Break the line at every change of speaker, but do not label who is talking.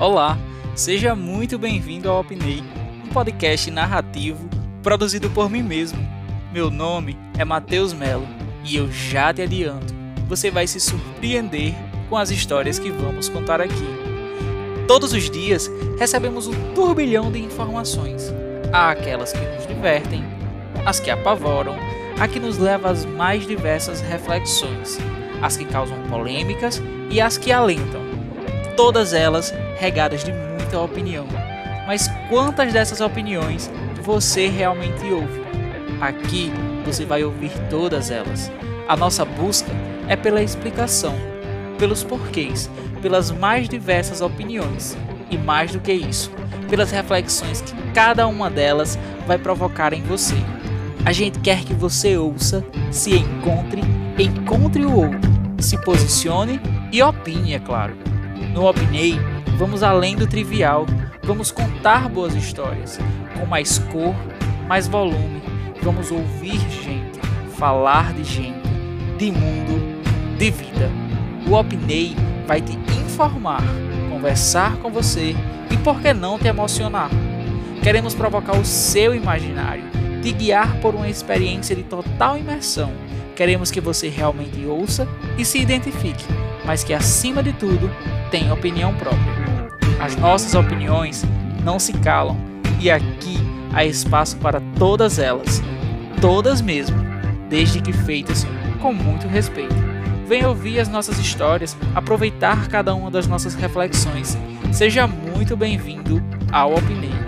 Olá, seja muito bem-vindo ao Opinei, um podcast narrativo produzido por mim mesmo. Meu nome é Matheus Melo e eu já te adianto, você vai se surpreender com as histórias que vamos contar aqui. Todos os dias recebemos um turbilhão de informações. Há aquelas que nos divertem, as que apavoram, a que nos leva às mais diversas reflexões, as que causam polêmicas e as que alentam. Todas elas regadas de muita opinião. Mas quantas dessas opiniões você realmente ouve? Aqui você vai ouvir todas elas. A nossa busca é pela explicação, pelos porquês, pelas mais diversas opiniões e mais do que isso, pelas reflexões que cada uma delas vai provocar em você. A gente quer que você ouça, se encontre, encontre o outro, se posicione e opine, é claro. No Opinei, vamos além do trivial, vamos contar boas histórias, com mais cor, mais volume. Vamos ouvir gente, falar de gente, de mundo, de vida. O Opinei vai te informar, conversar com você e, por que não, te emocionar. Queremos provocar o seu imaginário, te guiar por uma experiência de total imersão. Queremos que você realmente ouça e se identifique, mas que, acima de tudo, tenha opinião própria. As nossas opiniões não se calam e aqui há espaço para todas elas, todas mesmo, desde que feitas com muito respeito. Venha ouvir as nossas histórias, aproveitar cada uma das nossas reflexões. Seja muito bem-vindo ao Opinei.